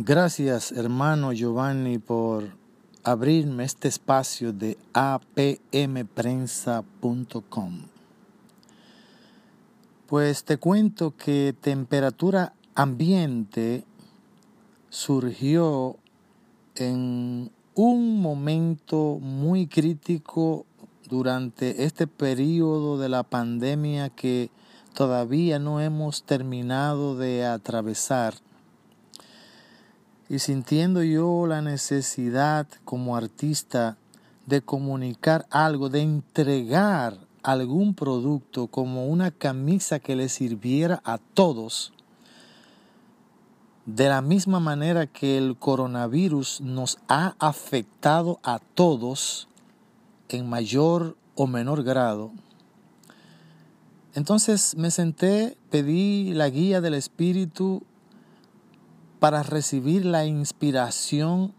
Gracias, hermano Giovanni, por abrirme este espacio de apmprensa.com. Pues te cuento que temperatura ambiente surgió en un momento muy crítico durante este periodo de la pandemia que todavía no hemos terminado de atravesar y sintiendo yo la necesidad como artista de comunicar algo, de entregar algún producto como una camisa que le sirviera a todos, de la misma manera que el coronavirus nos ha afectado a todos en mayor o menor grado, entonces me senté, pedí la guía del Espíritu para recibir la inspiración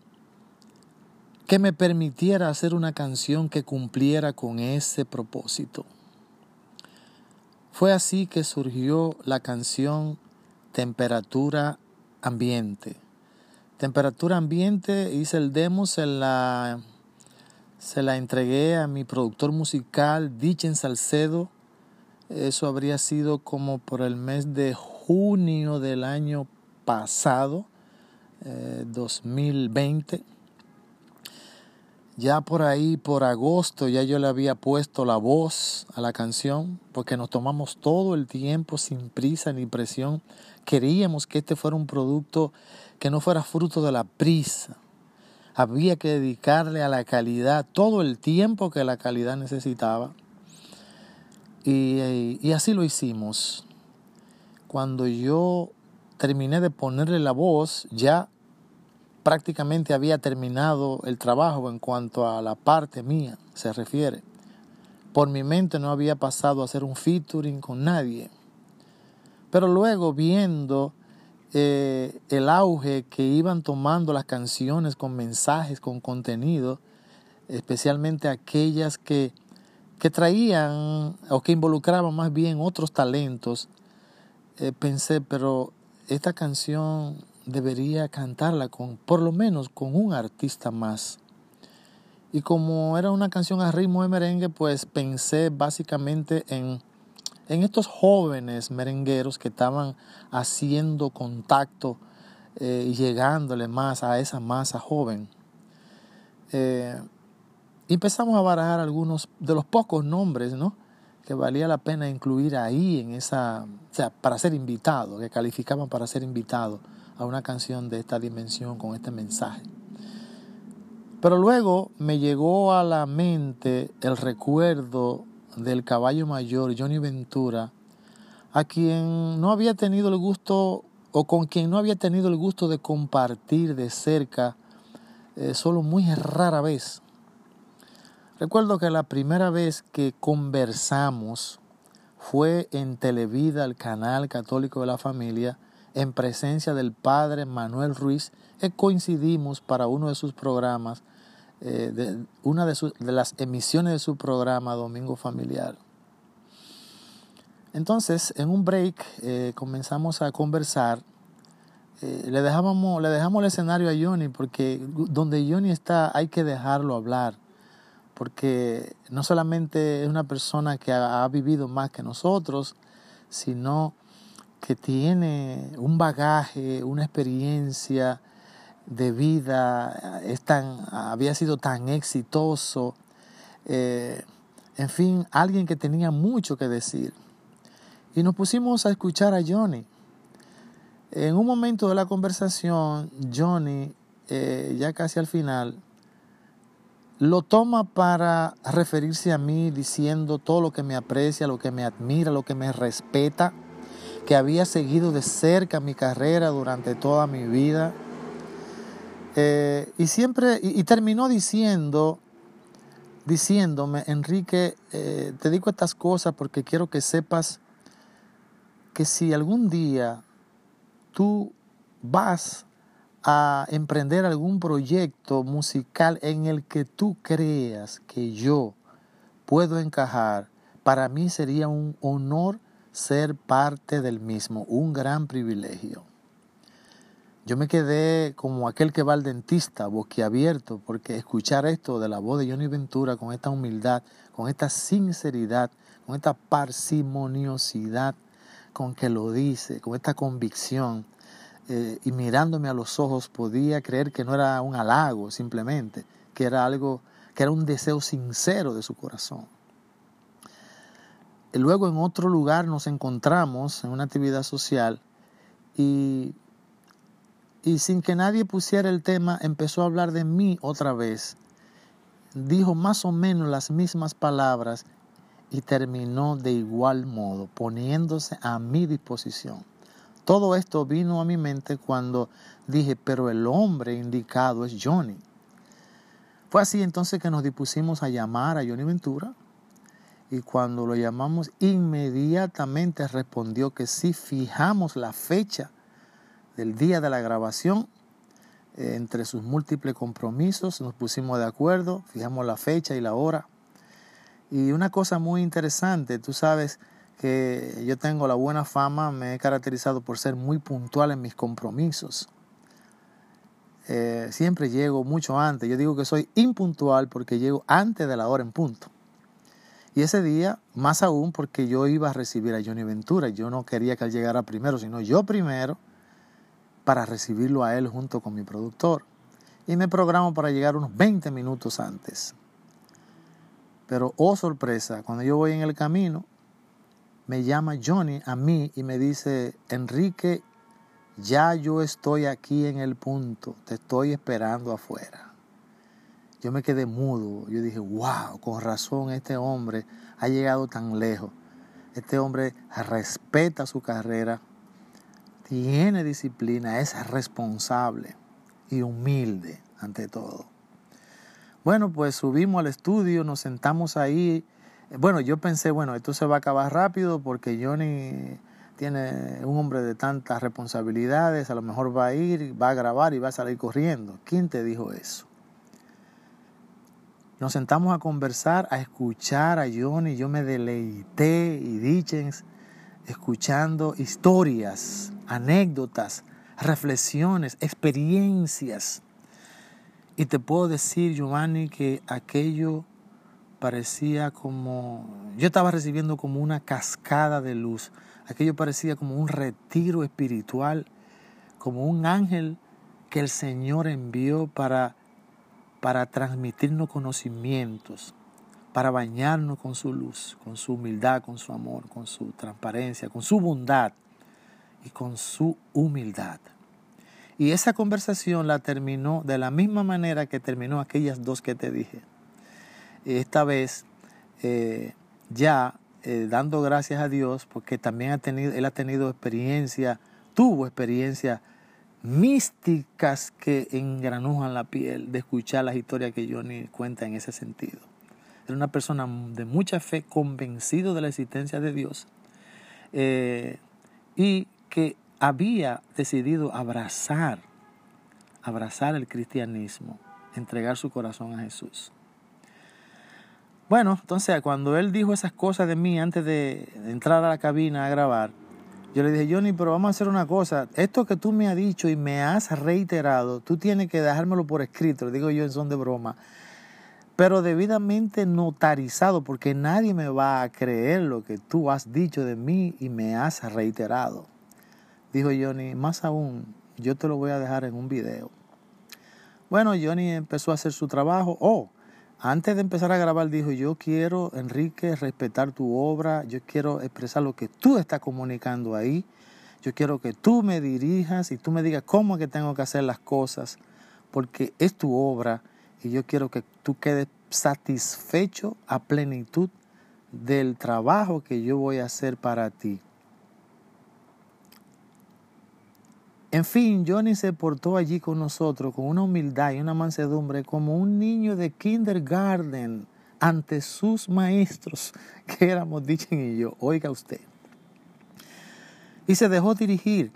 que me permitiera hacer una canción que cumpliera con ese propósito. Fue así que surgió la canción Temperatura Ambiente. Temperatura Ambiente, hice el demo, se la, se la entregué a mi productor musical, Dichen Salcedo. Eso habría sido como por el mes de junio del año pasado, 2020. Eh, ya por ahí, por agosto, ya yo le había puesto la voz a la canción, porque nos tomamos todo el tiempo sin prisa ni presión. Queríamos que este fuera un producto que no fuera fruto de la prisa. Había que dedicarle a la calidad todo el tiempo que la calidad necesitaba. Y, y así lo hicimos. Cuando yo terminé de ponerle la voz, ya prácticamente había terminado el trabajo en cuanto a la parte mía se refiere. Por mi mente no había pasado a hacer un featuring con nadie. Pero luego viendo eh, el auge que iban tomando las canciones con mensajes, con contenido, especialmente aquellas que, que traían o que involucraban más bien otros talentos, eh, pensé, pero esta canción debería cantarla con, por lo menos con un artista más. Y como era una canción a ritmo de merengue, pues pensé básicamente en, en estos jóvenes merengueros que estaban haciendo contacto eh, y llegándole más a esa masa joven. Eh, empezamos a barajar algunos de los pocos nombres, ¿no? Que valía la pena incluir ahí en esa, o sea, para ser invitado, que calificaban para ser invitado a una canción de esta dimensión con este mensaje. Pero luego me llegó a la mente el recuerdo del caballo mayor Johnny Ventura, a quien no había tenido el gusto o con quien no había tenido el gusto de compartir de cerca, eh, solo muy rara vez. Recuerdo que la primera vez que conversamos fue en Televida, el canal católico de la familia, en presencia del padre Manuel Ruiz, que coincidimos para uno de sus programas, eh, de, una de, las emisiones de su programa Domingo Familiar. Entonces, en un break eh, comenzamos a conversar. Eh, le, le dejamos el escenario a Johnny porque donde Johnny está hay que dejarlo hablar porque no solamente es una persona que ha, vivido más que nosotros, sino que tiene un bagaje, una experiencia de vida, es tan, había sido tan exitoso, eh, en fin, alguien que tenía mucho que decir. Y nos pusimos a escuchar a Johnny. En un momento de la conversación, Johnny, eh, ya casi al final, lo toma para referirse a mí diciendo todo lo que me aprecia, lo que me admira, lo que me respeta, que había seguido de cerca mi carrera durante toda mi vida. Eh, y siempre, y, terminó diciendo, diciéndome, Enrique, eh, te digo estas cosas porque quiero que sepas que si algún día tú vas a emprender algún proyecto musical en el que tú creas que yo puedo encajar, para mí sería un honor ser parte del mismo, un gran privilegio. Yo me quedé como aquel que va al dentista, boquiabierto, porque escuchar esto de la voz de Johnny Ventura con esta humildad, con esta sinceridad, con esta parsimoniosidad con que lo dice, con esta convicción, eh, y mirándome a los ojos podía creer que no era un halago simplemente, que era algo, que era un deseo sincero de su corazón. Y luego en otro lugar nos encontramos en una actividad social y y sin que nadie pusiera el tema, empezó a hablar de mí otra vez. Dijo más o menos las mismas palabras y terminó de igual modo, poniéndose a mi disposición. Todo esto vino a mi mente cuando dije, pero el hombre indicado es Johnny. Fue así entonces que nos dispusimos a llamar a Johnny Ventura y cuando lo llamamos inmediatamente respondió que sí fijamos la fecha del día de la grabación. Eh, entre sus múltiples compromisos nos pusimos de acuerdo, fijamos la fecha y la hora. Y una cosa muy interesante, tú sabes que yo tengo la buena fama, me he caracterizado por ser muy puntual en mis compromisos. Eh, siempre llego mucho antes. Yo digo que soy impuntual porque llego antes de la hora en punto. Y ese día, más aún porque yo iba a recibir a Johnny Ventura. Yo no quería que él llegara primero, sino yo primero para recibirlo a él junto con mi productor. Y me programo para llegar unos 20 minutos antes. Pero, oh sorpresa, cuando yo voy en el camino, me llama Johnny a mí y me dice, Enrique, ya yo estoy aquí en el punto, te estoy esperando afuera. Yo me quedé mudo, yo dije, wow, con razón este hombre ha llegado tan lejos. Este hombre respeta su carrera, tiene disciplina, es responsable y humilde ante todo. Bueno, pues subimos al estudio, nos sentamos ahí. Bueno, yo pensé, bueno, esto se va a acabar rápido porque Johnny tiene un hombre de tantas responsabilidades, a lo mejor va a ir, va a grabar y va a salir corriendo. ¿Quién te dijo eso? Nos sentamos a conversar, a escuchar a Johnny, yo me deleité y dichens escuchando historias, anécdotas, reflexiones, experiencias. Y te puedo decir, Giovanni, que aquello parecía como, yo estaba recibiendo como una cascada de luz, aquello parecía como un retiro espiritual, como un ángel que el Señor envió para, para transmitirnos conocimientos, para bañarnos con su luz, con su humildad, con su amor, con su transparencia, con su bondad y con su humildad. Y esa conversación la terminó de la misma manera que terminó aquellas dos que te dije. Esta vez eh, ya eh, dando gracias a Dios porque también ha tenido, él ha tenido experiencia, tuvo experiencias místicas que engranujan la piel de escuchar las historias que Johnny cuenta en ese sentido. Era una persona de mucha fe, convencido de la existencia de Dios eh, y que había decidido abrazar, abrazar el cristianismo, entregar su corazón a Jesús. Bueno, entonces cuando él dijo esas cosas de mí antes de entrar a la cabina a grabar, yo le dije, Johnny, pero vamos a hacer una cosa. Esto que tú me has dicho y me has reiterado, tú tienes que dejármelo por escrito, le digo yo en son de broma pero debidamente notarizado, porque nadie me va a creer lo que tú has dicho de mí y me has reiterado. Dijo Johnny, más aún, yo te lo voy a dejar en un video. Bueno, Johnny empezó a hacer su trabajo. Oh, antes de empezar a grabar dijo, yo quiero, Enrique, respetar tu obra, yo quiero expresar lo que tú estás comunicando ahí, yo quiero que tú me dirijas y tú me digas cómo es que tengo que hacer las cosas, porque es tu obra y yo quiero que tú quedes satisfecho a plenitud del trabajo que yo voy a hacer para ti. En fin, Johnny se portó allí con nosotros con una humildad y una mansedumbre como un niño de kindergarten ante sus maestros, que éramos Dichen y yo. Oiga usted. Y se dejó dirigir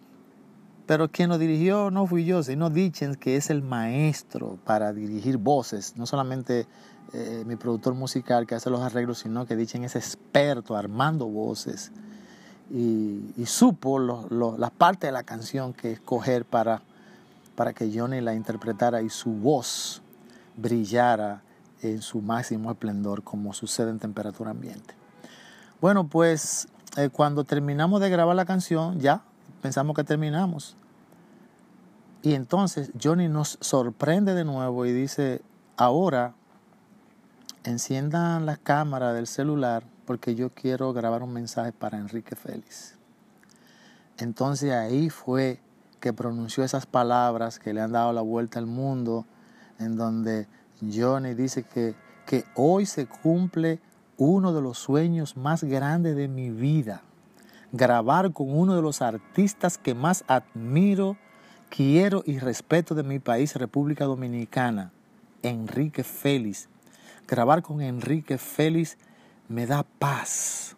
pero quien lo dirigió no fui yo, sino Dichens, que es el maestro para dirigir voces. No solamente eh, mi productor musical que hace los arreglos, sino que Dichens es experto armando voces. Y, supo las partes de la canción que escoger para para que Johnny la interpretara y su voz brillara en su máximo esplendor como sucede en temperatura ambiente. Bueno, pues eh, cuando terminamos de grabar la canción, ya pensamos que terminamos. Y entonces Johnny nos sorprende de nuevo y dice, ahora enciendan la cámara del celular porque yo quiero grabar un mensaje para Enrique Félix. Entonces ahí fue que pronunció esas palabras que le han dado la vuelta al mundo, en donde Johnny dice que, que hoy se cumple uno de los sueños más grandes de mi vida, grabar con uno de los artistas que más admiro quiero y respeto de mi país, República Dominicana, Enrique Félix. Grabar con Enrique Félix me da paz,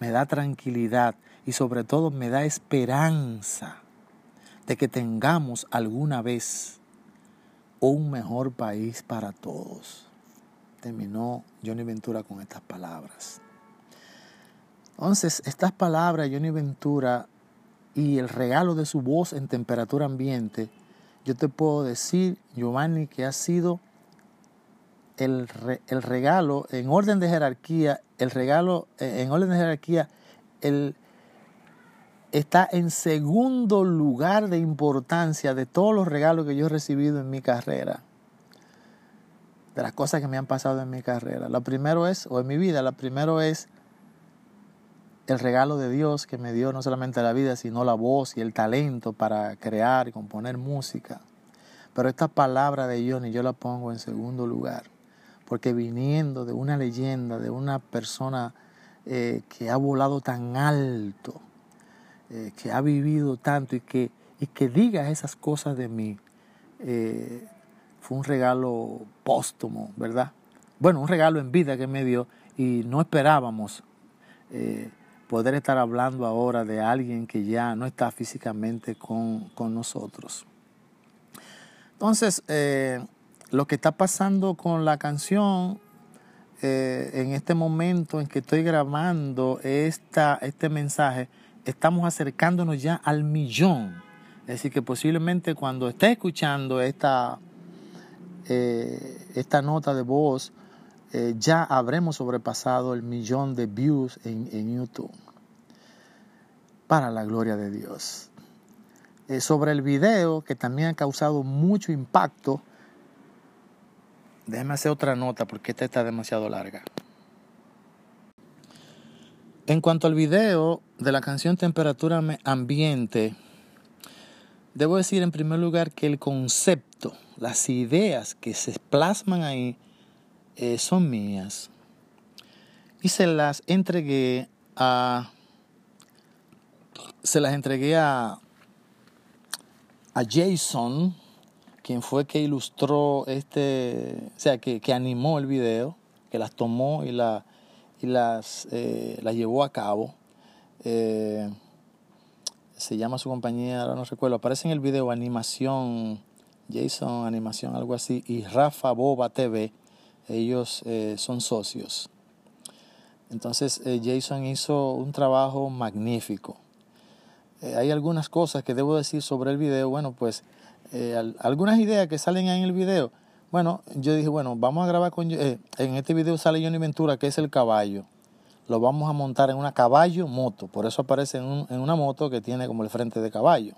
me da tranquilidad y sobre todo me da esperanza de que tengamos alguna vez un mejor país para todos. Terminó Johnny Ventura con estas palabras. Entonces, estas palabras, Johnny Ventura, y el regalo de su voz en temperatura ambiente, yo te puedo decir, Giovanni, que ha sido el, el regalo, en orden de jerarquía, el regalo, eh, en orden de jerarquía, el, está en segundo lugar de importancia de todos los regalos que yo he recibido en mi carrera. De las cosas que me han pasado en mi carrera. Lo primero es, o en mi vida, lo primero es el regalo de Dios que me dio no solamente la vida, sino la voz y el talento para crear y componer música. Pero esta palabra de Johnny yo la pongo en segundo lugar, porque viniendo de una leyenda, de una persona eh, que ha volado tan alto, eh, que ha vivido tanto y que, y que diga esas cosas de mí, eh, fue un regalo póstumo, ¿verdad? Bueno, un regalo en vida que me dio y no esperábamos poder estar hablando ahora de alguien que ya no está físicamente con, nosotros. Entonces, lo que está pasando con la canción eh, en este momento en que estoy grabando esta, este mensaje, estamos acercándonos ya al millón. Es decir, que posiblemente cuando esté escuchando esta, eh, esta nota de voz, eh, ya habremos sobrepasado el millón de views en, YouTube. Para la gloria de Dios. Sobre el video, que también ha causado mucho impacto, déjeme hacer otra nota porque esta está demasiado larga. En cuanto al video de la canción Temperatura Ambiente, debo decir en primer lugar que el concepto, las ideas que se plasman ahí, eh, son mías. Y se las entregué a. Se las entregué a. A Jason, quien fue que ilustró este. O sea, que, animó el video, que las tomó y, la, y las, eh, las llevó a cabo. Eh, se llama su compañía, ahora no recuerdo, aparece en el video Animación, Jason Animación, algo así, y Rafa Boba TV ellos eh, son socios. Entonces Jason hizo un trabajo magnífico. Hay algunas cosas que debo decir sobre el video. Bueno, pues algunas ideas que salen ahí en el video. Bueno, yo dije, bueno, vamos a grabar con... en este video sale Johnny Ventura, que es el caballo. Lo vamos a montar en una caballo moto. Por eso aparece en, una moto que tiene como el frente de caballo.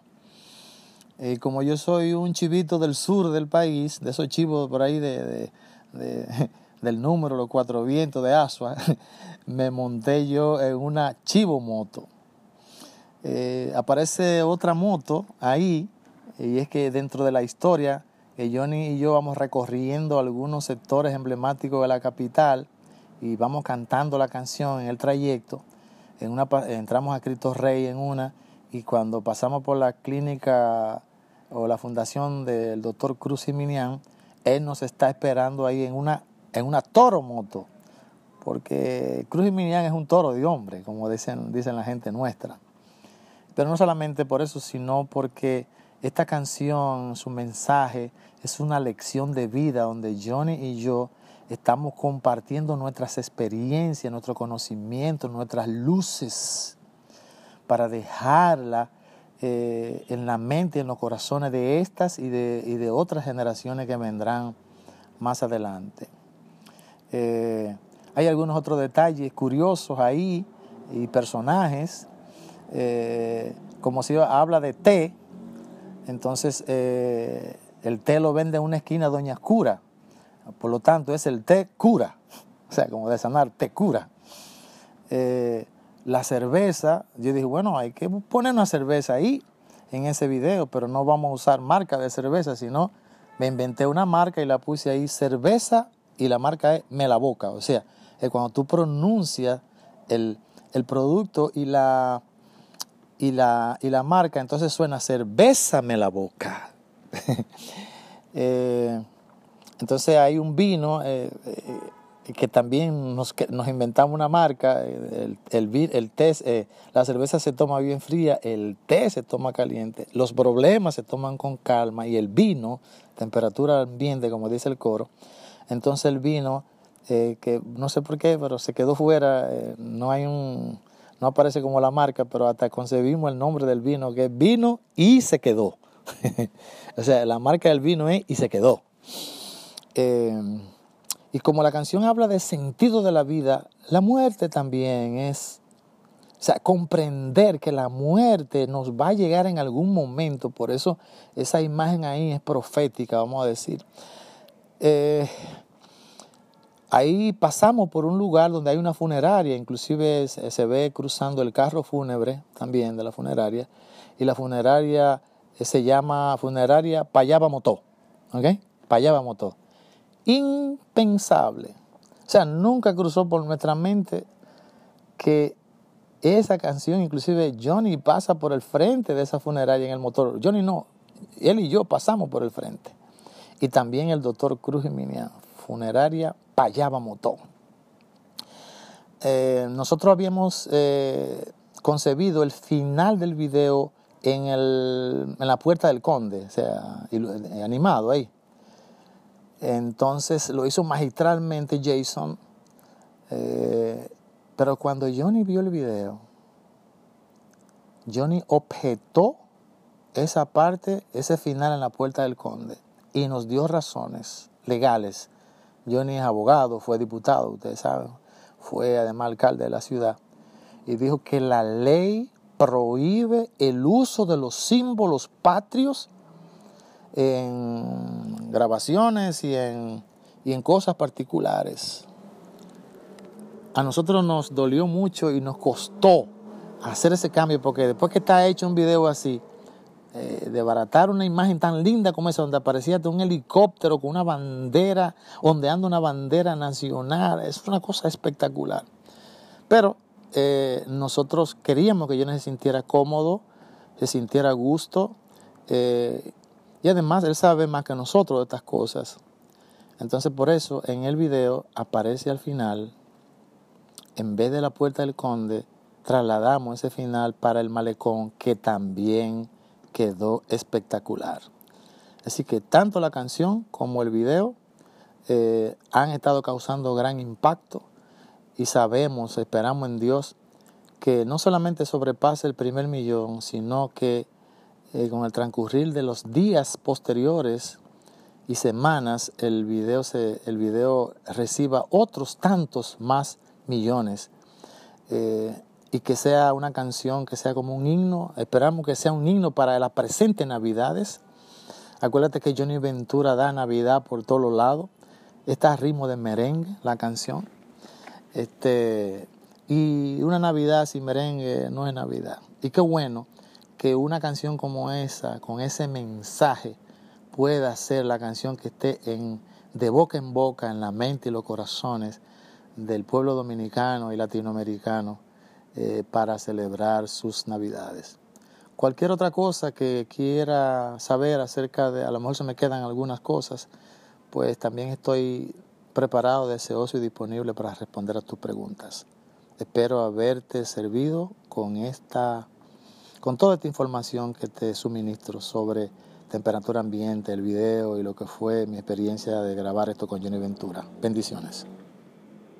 Y como yo soy un chivito del sur del país, de esos chivos por ahí de del número, los cuatro vientos de Asua, me monté yo en una chivo moto. Eh, aparece otra moto ahí, y es que dentro de la historia, Johnny y yo vamos recorriendo algunos sectores emblemáticos de la capital y vamos cantando la canción en el trayecto. En una, entramos a Cristo Rey en una y cuando pasamos por la clínica o la fundación del doctor Cruz y Minian, él nos está esperando ahí en una, en una toro moto, porque Cruz y Minian es un toro de hombre, como dicen, dicen la gente nuestra. Pero no solamente por eso, sino porque esta canción, su mensaje, es una lección de vida donde Johnny y yo estamos compartiendo nuestras experiencias, nuestro conocimiento, nuestras luces, para dejarla eh, en la mente en los corazones de estas y de, y de otras generaciones que vendrán más adelante. Eh, hay algunos otros detalles curiosos ahí y personajes, eh, como si habla de té, entonces el té lo vende en una esquina Doña Cura, por lo tanto es el té cura, o sea, como de sanar, té cura. la cerveza, yo dije, bueno, hay que poner una cerveza ahí en ese video, pero no vamos a usar marca de cerveza, sino me inventé una marca y la puse ahí cerveza y la marca es me la boca. O sea, es cuando tú pronuncias el, producto y la, y, la, y la marca, entonces suena cerveza me la boca. Eh, entonces hay un vino. Eh, eh, que también nos, nos inventamos una marca, el, el, el eh, la cerveza se toma bien fría, el té se toma caliente, los problemas se toman con calma y el vino, temperatura ambiente, como dice el coro, entonces el vino, eh, que no sé por qué, pero se quedó fuera, eh, no hay un, no aparece como la marca, pero hasta concebimos el nombre del vino, que es vino y se quedó. o sea, la marca del vino es y se quedó. Y como la canción habla del sentido de la vida, la muerte también es, o sea, comprender que la muerte nos va a llegar en algún momento, por eso esa imagen ahí es profética, vamos a decir. Eh, ahí pasamos por un lugar donde hay una funeraria, inclusive se, ve cruzando el carro fúnebre también de la funeraria, y la funeraria se llama Funeraria Payaba Motó, ¿ok? Payaba Motó impensable. O sea, nunca cruzó por nuestra mente que esa canción, inclusive Johnny pasa por el frente de esa funeraria en el motor. Johnny no, él y yo pasamos por el frente. Y también el doctor Cruz Jiménez, funeraria Payaba Motor. Eh, nosotros habíamos eh, concebido el final del video en, el, en la puerta del conde, o sea, animado ahí. Entonces lo hizo magistralmente Jason. Eh, pero cuando Johnny vio el video, Johnny objetó esa parte, ese final en la puerta del conde y nos dio razones legales. Johnny es abogado, fue diputado, ustedes saben, fue además alcalde de la ciudad y dijo que la ley prohíbe el uso de los símbolos patrios en grabaciones y en, y en cosas particulares. A nosotros nos dolió mucho y nos costó hacer ese cambio porque después que está hecho un video así, eh, de baratar una imagen tan linda como esa, donde aparecía un helicóptero con una bandera, ondeando una bandera nacional, es una cosa espectacular. Pero eh, nosotros queríamos que no se sintiera cómodo, se sintiera gusto, eh, y además Él sabe más que nosotros de estas cosas. Entonces por eso en el video aparece al final, en vez de la puerta del conde, trasladamos ese final para el malecón que también quedó espectacular. Así que tanto la canción como el video eh, han estado causando gran impacto y sabemos, esperamos en Dios que no solamente sobrepase el primer millón, sino que eh, con el transcurrir de los días posteriores y semanas, el video, se, el video reciba otros tantos más millones. Eh, y que sea una canción, que sea como un himno. Esperamos que sea un himno para las presentes Navidades. Acuérdate que Johnny Ventura da Navidad por todos los lados. Está a ritmo de merengue, la canción. Este, y una Navidad sin merengue no es Navidad. Y qué bueno que una canción como esa, con ese mensaje, pueda ser la canción que esté en, de boca en boca en la mente y los corazones del pueblo dominicano y latinoamericano eh, para celebrar sus navidades. Cualquier otra cosa que quiera saber acerca de, a lo mejor se me quedan algunas cosas, pues también estoy preparado, deseoso y disponible para responder a tus preguntas. Espero haberte servido con esta con toda esta información que te suministro sobre temperatura ambiente, el video y lo que fue mi experiencia de grabar esto con Jenny Ventura. Bendiciones.